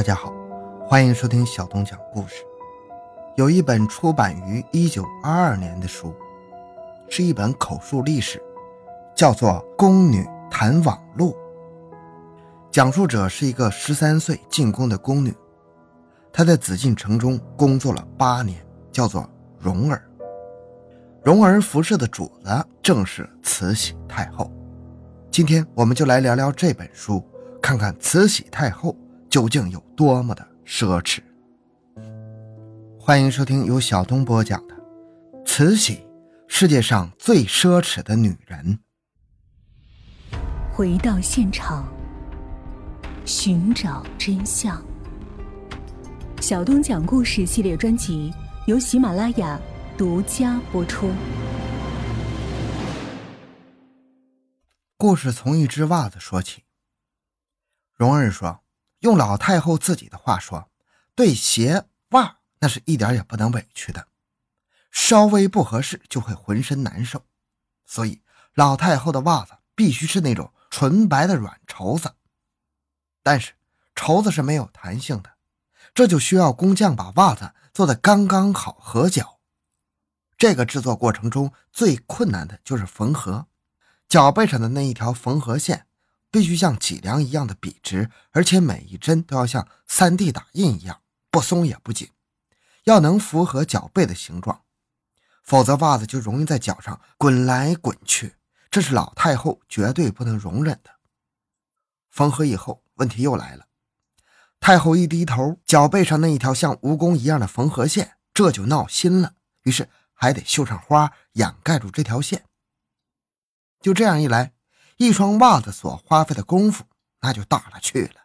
大家好，欢迎收听小东讲故事。有一本出版于一九二二年的书，是一本口述历史，叫做《宫女谈网路》。讲述者是一个十三岁进宫的宫女，她在紫禁城中工作了八年，叫做蓉儿。蓉儿服饰的主子正是慈禧太后。今天我们就来聊聊这本书，看看慈禧太后究竟有多么的奢侈。欢迎收听由小东播讲的《慈禧，世界上最奢侈的女人》。回到现场，寻找真相。小东讲故事系列专辑由喜马拉雅独家播出。故事从一只袜子说起。蓉儿说：“用老太后自己的话说，对鞋袜那是一点也不能委屈的，稍微不合适就会浑身难受，所以老太后的袜子必须是那种纯白的软绸子。但是绸子是没有弹性的，这就需要工匠把袜子做的刚刚好合脚。这个制作过程中最困难的就是缝合。”脚背上的那一条缝合线必须像脊梁一样的笔直，而且每一针都要像 3D 打印一样不松也不紧，要能符合脚背的形状，否则袜子就容易在脚上滚来滚去，这是老太后绝对不能容忍的。缝合以后，问题又来了，太后一低头，脚背上那一条像蜈蚣一样的缝合线这就闹心了，于是还得绣上花掩盖住这条线。就这样一来，一双袜子所花费的功夫那就大了去了。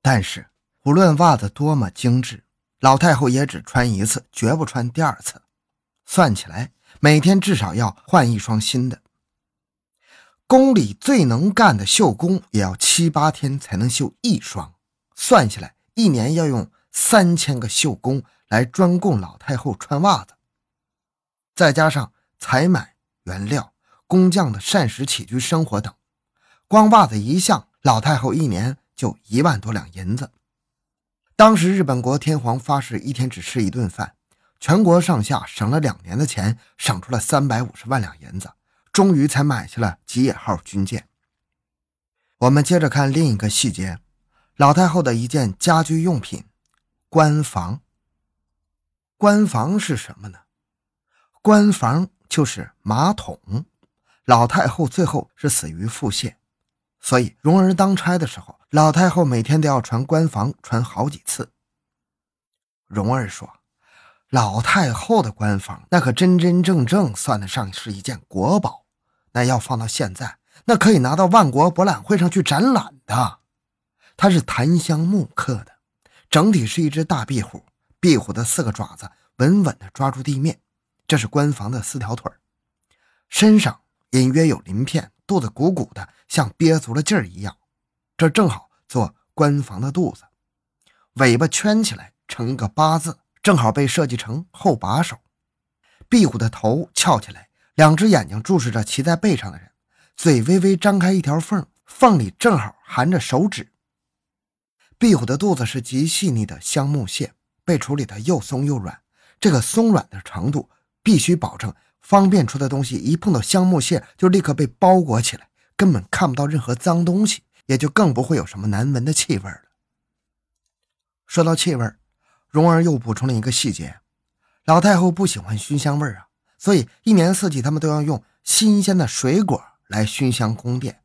但是，无论袜子多么精致，老太后也只穿一次，绝不穿第二次。算起来，每天至少要换一双新的。宫里最能干的绣工也要七八天才能绣一双，算起来，一年要用三千个绣工来专供老太后穿袜子，再加上采买原料。工匠的膳食起居生活等，光袜子一项，老太后一年就一万多两银子。当时日本国天皇发誓一天只吃一顿饭，全国上下省了两年的钱，省出了三百五十万两银子，终于才买下了吉野号军舰。我们接着看另一个细节，老太后的一件家居用品——官房。官房是什么呢？官房就是马桶。老太后最后是死于腹泻，所以蓉儿当差的时候，老太后每天都要传官房，传好几次。蓉儿说：“老太后的官房那可真真正正算得上是一件国宝，那要放到现在，那可以拿到万国博览会上去展览的。它是檀香木刻的，整体是一只大壁虎，壁虎的四个爪子稳稳地抓住地面，这是官房的四条腿身上。”隐约有鳞片，肚子鼓鼓的，像憋足了劲儿一样。这正好做官房的肚子，尾巴圈起来成一个八字，正好被设计成后把手。壁虎的头翘起来，两只眼睛注视着骑在背上的人，嘴微微张开一条缝，缝里正好含着手指。壁虎的肚子是极细腻的香木屑，被处理的又松又软。这个松软的程度必须保证。方便出的东西一碰到香木屑就立刻被包裹起来，根本看不到任何脏东西，也就更不会有什么难闻的气味了。说到气味，蓉儿又补充了一个细节：老太后不喜欢熏香味啊，所以一年四季他们都要用新鲜的水果来熏香宫殿。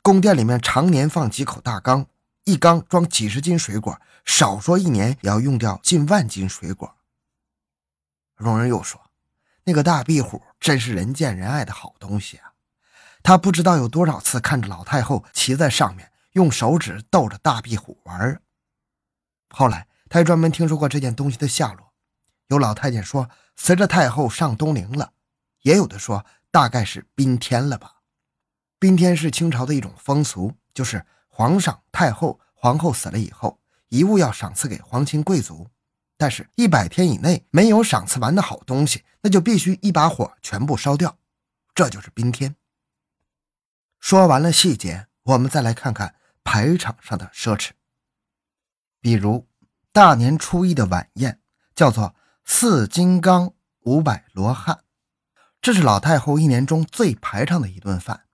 宫殿里面常年放几口大缸，一缸装几十斤水果，少说一年也要用掉近万斤水果。蓉儿又说。那个大壁虎真是人见人爱的好东西啊！他不知道有多少次看着老太后骑在上面，用手指逗着大壁虎玩。后来他还专门听说过这件东西的下落。有老太监说，随着太后上东陵了；也有的说，大概是宾天了吧。宾天是清朝的一种风俗，就是皇上、太后、皇后死了以后，遗物要赏赐给皇亲贵族。但是，一百天以内没有赏赐完的好东西，那就必须一把火全部烧掉。这就是冰天。说完了细节，我们再来看看排场上的奢侈。比如大年初一的晚宴叫做四金刚五百罗汉，这是老太后一年中最排场的一顿饭。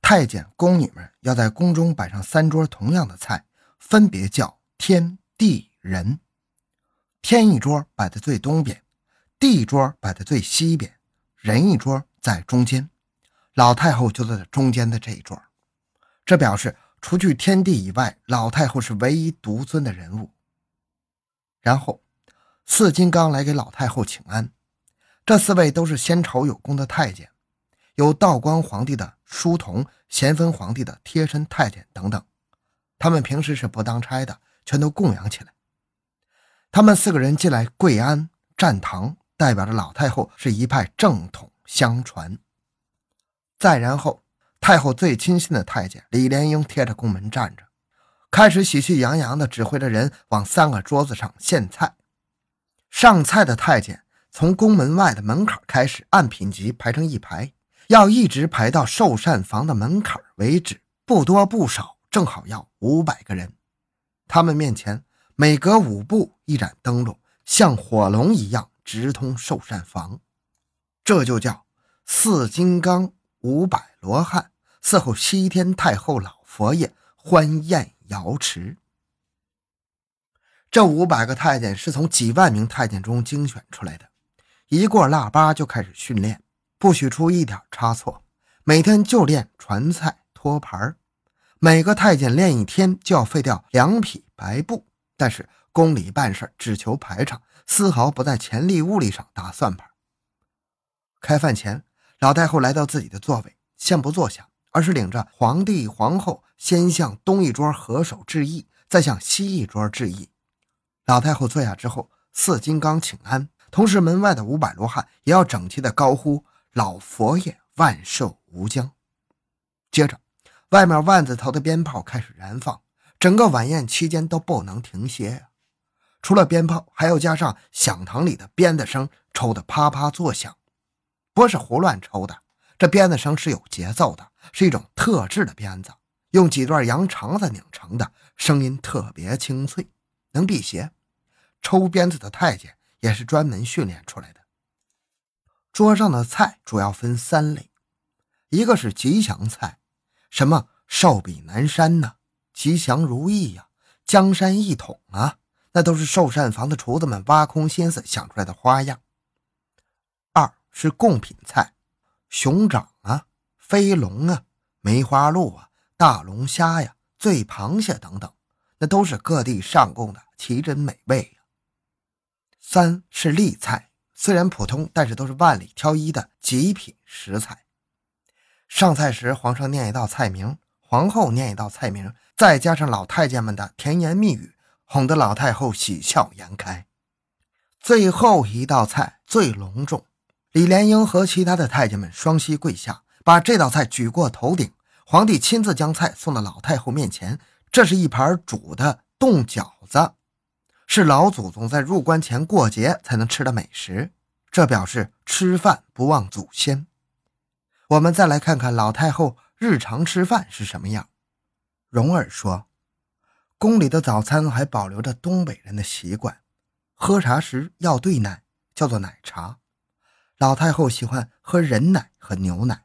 太监宫女们要在宫中摆上三桌同样的菜，分别叫天地人。天一桌摆在最东边，地桌摆在最西边，人一桌在中间。老太后就坐在中间的这一桌，这表示除去天地以外，老太后是唯一独尊的人物。然后，四金刚来给老太后请安。这四位都是先朝有功的太监，有道光皇帝的书童、咸丰皇帝的贴身太监等等。他们平时是不当差的，全都供养起来。他们四个人进来跪安站堂，代表着老太后是一派正统相传。再然后，太后最亲信的太监李莲英贴着宫门站着，开始喜气洋洋地指挥着人往三个桌子上献菜。上菜的太监从宫门外的门槛开始，按品级排成一排，要一直排到寿膳房的门槛为止，不多不少，正好要五百个人。他们面前每隔五步一盏灯笼，像火龙一样直通寿膳房，这就叫四金刚。五百罗汉伺候西天太后老佛爷欢宴瑶池。这五百个太监是从几万名太监中精选出来的，一过腊八就开始训练，不许出一点差错。每天就练传菜、托盘每个太监练一天就要废掉两匹白布。但是宫里办事只求排场，丝毫不在钱力物力上打算盘。开饭前。老太后来到自己的座位，先不坐下，而是领着皇帝、皇后先向东一桌合手致意，再向西一桌致意。老太后坐下之后，四金刚请安，同时门外的五百罗汉也要整齐地高呼“老佛爷万寿无疆”。接着，外面万字头的鞭炮开始燃放，整个晚宴期间都不能停歇呀。除了鞭炮，还要加上响堂里的鞭子声，抽得啪啪作响。不是胡乱抽的，这鞭子声是有节奏的，是一种特制的鞭子，用几段羊肠子拧成的，声音特别清脆，能辟邪。抽鞭子的太监也是专门训练出来的。桌上的菜主要分三类，一个是吉祥菜，什么寿比南山呐，吉祥如意呀，江山一统啊，那都是寿膳房的厨子们挖空心思想出来的花样。二是贡品菜，熊掌啊，飞龙啊，梅花鹿啊，大龙虾呀，醉螃蟹等等，那都是各地上贡的奇珍美味呀。三是例菜，虽然普通，但是都是万里挑一的极品食材。上菜时，皇上念一道菜名，皇后念一道菜名，再加上老太监们的甜言蜜语，哄得老太后喜笑颜开。最后一道菜最隆重。李莲英和其他的太监们双膝跪下，把这道菜举过头顶。皇帝亲自将菜送到老太后面前。这是一盘煮的冻饺子，是老祖宗在入关前过节才能吃的美食。这表示吃饭不忘祖先。我们再来看看老太后日常吃饭是什么样。蓉儿说，宫里的早餐还保留着东北人的习惯，喝茶时要兑奶，叫做奶茶。老太后喜欢喝人奶和牛奶，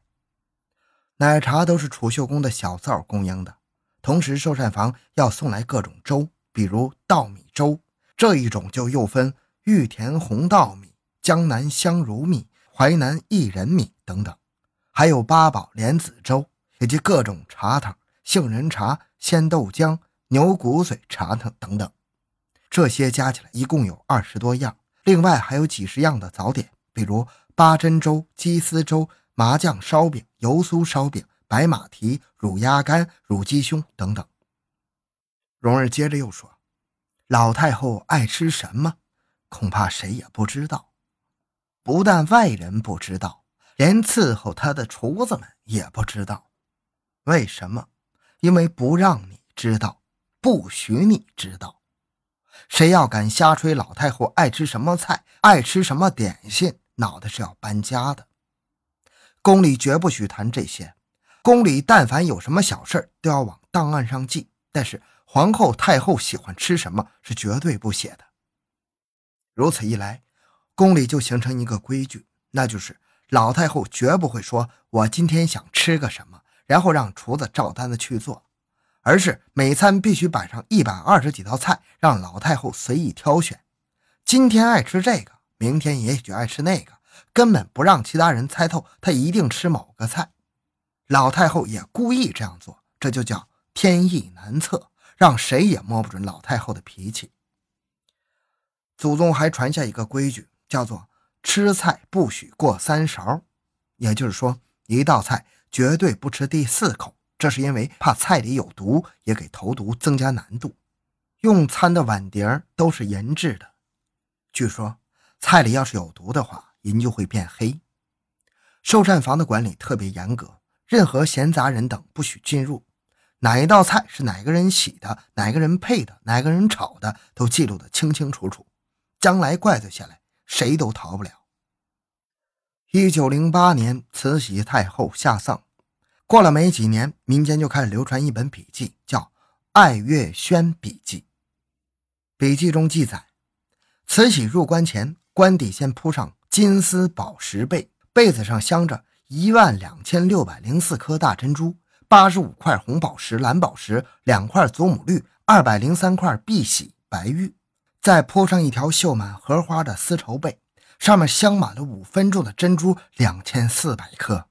奶茶都是储秀宫的小灶供应的。同时，寿膳房要送来各种粥，比如稻米粥，这一种就又分玉田红稻米、江南香茹米、淮南薏仁米等等，还有八宝莲子粥，以及各种茶汤，杏仁茶、鲜豆浆、牛骨髓茶汤等等。这些加起来一共有二十多样，另外还有几十样的早点，比如。八珍粥、鸡丝粥、麻酱烧饼、油酥烧饼、白马蹄、乳鸭肝、乳鸡胸等等。蓉儿接着又说：“老太后爱吃什么，恐怕谁也不知道。不但外人不知道，连伺候她的厨子们也不知道。为什么？因为不让你知道，不许你知道。谁要敢瞎吹老太后爱吃什么菜，爱吃什么点心。”脑袋是要搬家的，宫里绝不许谈这些。宫里但凡有什么小事都要往档案上记。但是皇后、太后喜欢吃什么是绝对不写的。如此一来，宫里就形成一个规矩，那就是老太后绝不会说“我今天想吃个什么”，然后让厨子照单子去做，而是每餐必须摆上一百二十几道菜，让老太后随意挑选。今天爱吃这个，明天也许爱吃那个，根本不让其他人猜透她一定吃某个菜。老太后也故意这样做，这就叫天意难测。让谁也摸不准老太后的脾气。祖宗还传下一个规矩，叫做吃菜不许过三勺，也就是说，一道菜绝对不吃第四口。这是因为怕菜里有毒，也给投毒增加难度。用餐的碗碟都是银制的，据说菜里要是有毒的话，银就会变黑。寿膳房的管理特别严格，任何闲杂人等不许进入。哪一道菜是哪个人洗的，哪个人配的，哪个人炒的，都记录的清清楚楚。将来怪罪下来，谁都逃不了。一九零八年，慈禧太后下葬，过了没几年，民间就开始流传一本笔记，叫《爱月轩笔记》。笔记中记载，慈禧入关前，棺底先铺上金丝宝石被，被子上镶着一万两千六百零四颗大珍珠。八十五块红宝石、蓝宝石，两块祖母绿，二百零三块碧玺白玉，再铺上一条绣满荷花的丝绸被，上面镶满了五分重的珍珠两千四百颗，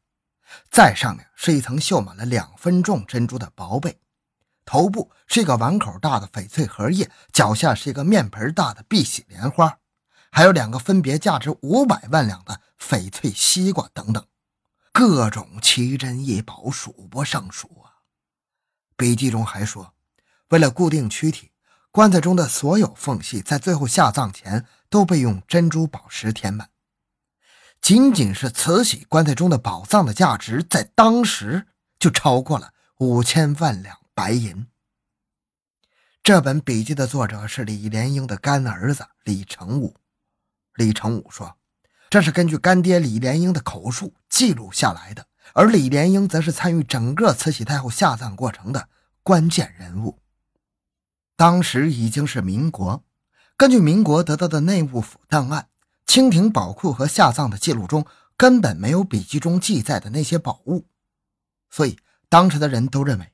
再上面是一层绣满了两分重珍珠的薄被，头部是一个碗口大的翡翠荷叶，脚下是一个面盆大的碧玺莲花，还有两个分别价值五百万两的翡翠西瓜等等。各种奇珍异宝数不胜数啊！笔记中还说，为了固定躯体，棺材中的所有缝隙在最后下葬前都被用珍珠宝石填满。仅仅是慈禧棺材中的宝藏的价值，在当时就超过了五千万两白银。这本笔记的作者是李莲英的干儿子李成武。李成武说。这是根据干爹李莲英的口述记录下来的，而李莲英则是参与整个慈禧太后下葬过程的关键人物。当时已经是民国，根据民国得到的内务府档案、清廷宝库和下葬的记录中，根本没有笔记中记载的那些宝物，所以当时的人都认为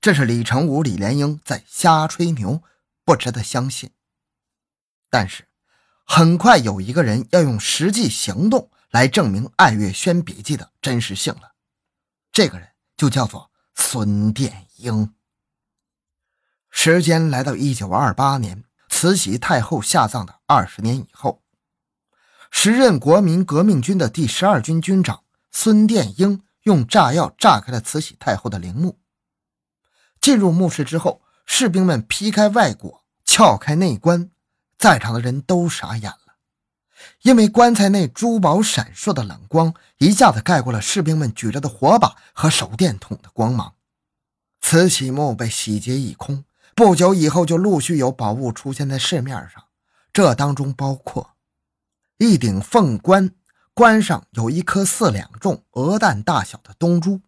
这是李成武、李莲英在瞎吹牛，不值得相信。但是。很快有一个人要用实际行动来证明《爱月轩笔记》的真实性了，这个人就叫做孙殿英。时间来到一九二八年，慈禧太后下葬的二十年以后，时任国民革命军的第十二军军长孙殿英用炸药炸开了慈禧太后的陵墓。进入墓室之后，士兵们劈开外椁，撬开内棺。在场的人都傻眼了，因为棺材内珠宝闪烁的冷光一下子盖过了士兵们举着的火把和手电筒的光芒。慈禧墓被洗劫一空，不久以后就陆续有宝物出现在市面上，这当中包括一顶凤冠，冠上有一颗四两重、鹅蛋大小的东珠。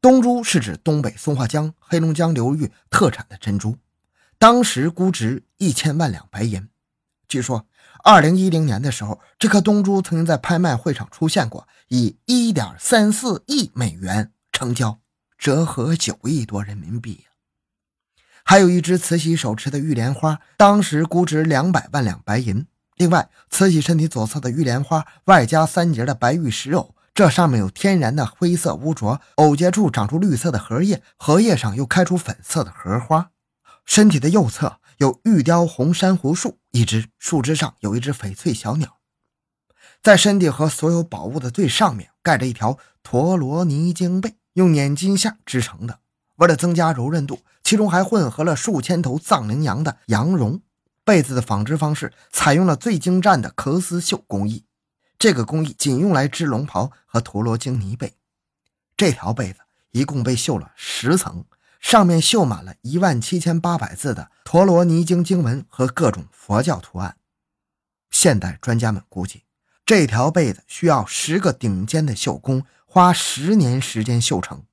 东珠是指东北松花江、黑龙江流域特产的珍珠。当时估值一千万两白银。据说，二零一零年的时候，这颗东珠曾经在拍卖会上出现过，以一点三四亿美元成交，折合九亿多人民币还有一只慈禧手持的玉莲花，当时估值两百万两白银。另外，慈禧身体左侧的玉莲花外加三节的白玉石藕，这上面有天然的灰色污浊，藕节处长出绿色的荷叶，荷叶上又开出粉色的荷花。身体的右侧有玉雕红珊瑚树，一只树枝上有一只翡翠小鸟。在身体和所有宝物的最上面盖着一条陀罗尼经被，用捻金线织成的。为了增加柔韧度，其中还混合了数千头藏羚羊的羊绒。被子的纺织方式采用了最精湛的壳丝绣工艺，这个工艺仅用来织龙袍和陀罗经呢被。这条被子一共被绣了十层。上面绣满了一万七千八百字的陀罗尼经经文和各种佛教图案。现代专家们估计，这条被子需要十个顶尖的绣工花十年时间绣成。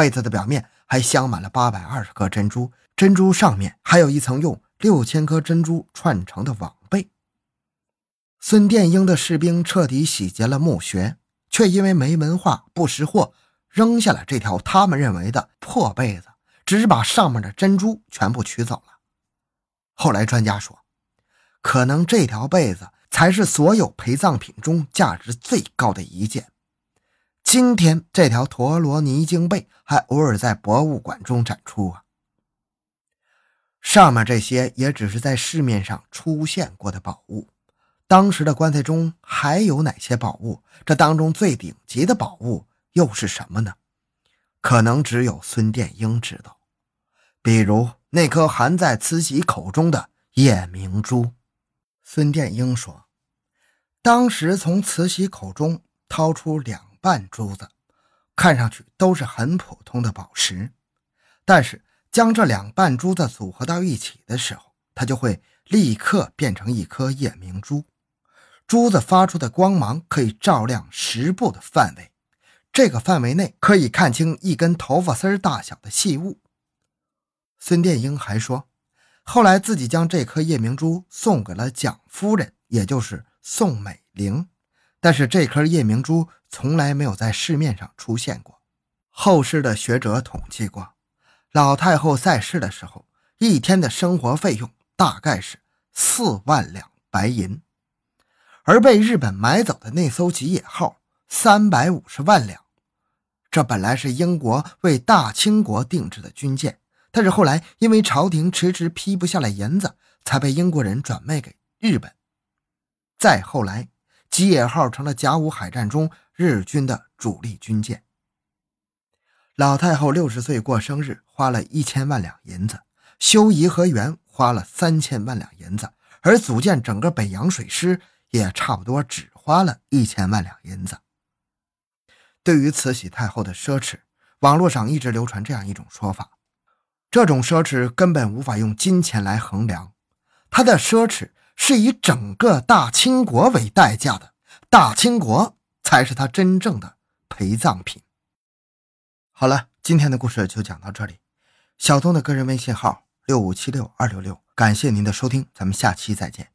被子的表面还镶满了八百二十颗珍珠，珍珠上面还有一层用六千颗珍珠串成的网被。孙殿英的士兵彻底洗劫了墓穴，却因为没文化、不识货，扔下了这条他们认为的破被子，只是把上面的珍珠全部取走了。后来专家说，可能这条被子才是所有陪葬品中价值最高的一件。今天这条陀罗尼经被还偶尔在博物馆中展出啊。上面这些也只是在市面上出现过的宝物。当时的棺材中还有哪些宝物？这当中最顶级的宝物又是什么呢？可能只有孙殿英知道。比如那颗含在慈禧口中的夜明珠。孙殿英说，当时从慈禧口中掏出两。半珠子，看上去都是很普通的宝石，但是将这两半珠子组合到一起的时候，它就会立刻变成一颗夜明珠。珠子发出的光芒可以照亮十步的范围，这个范围内可以看清一根头发丝大小的细物。孙殿英还说，后来自己将这颗夜明珠送给了蒋夫人，也就是宋美龄。但是这颗夜明珠从来没有在市面上出现过。后世的学者统计过，老太后在世的时候，一天的生活费用大概是四万两白银，而被日本买走的那艘吉野号三百五十万两。这本来是英国为大清国定制的军舰，但是后来因为朝廷迟迟批不下来银子，才被英国人转卖给日本。再后来。吉野号成了甲午海战中日军的主力军舰。老太后六十岁过生日，花了一千万两银子；修颐和园花了三千万两银子，而组建整个北洋水师也差不多只花了一千万两银子。对于慈禧太后的奢侈，网络上一直流传这样一种说法：这种奢侈根本无法用金钱来衡量，她的奢侈。是以整个大清国为代价的，大清国才是他真正的陪葬品。好了，今天的故事就讲到这里。小东的个人微信号六五七六二六六，感谢您的收听，咱们下期再见。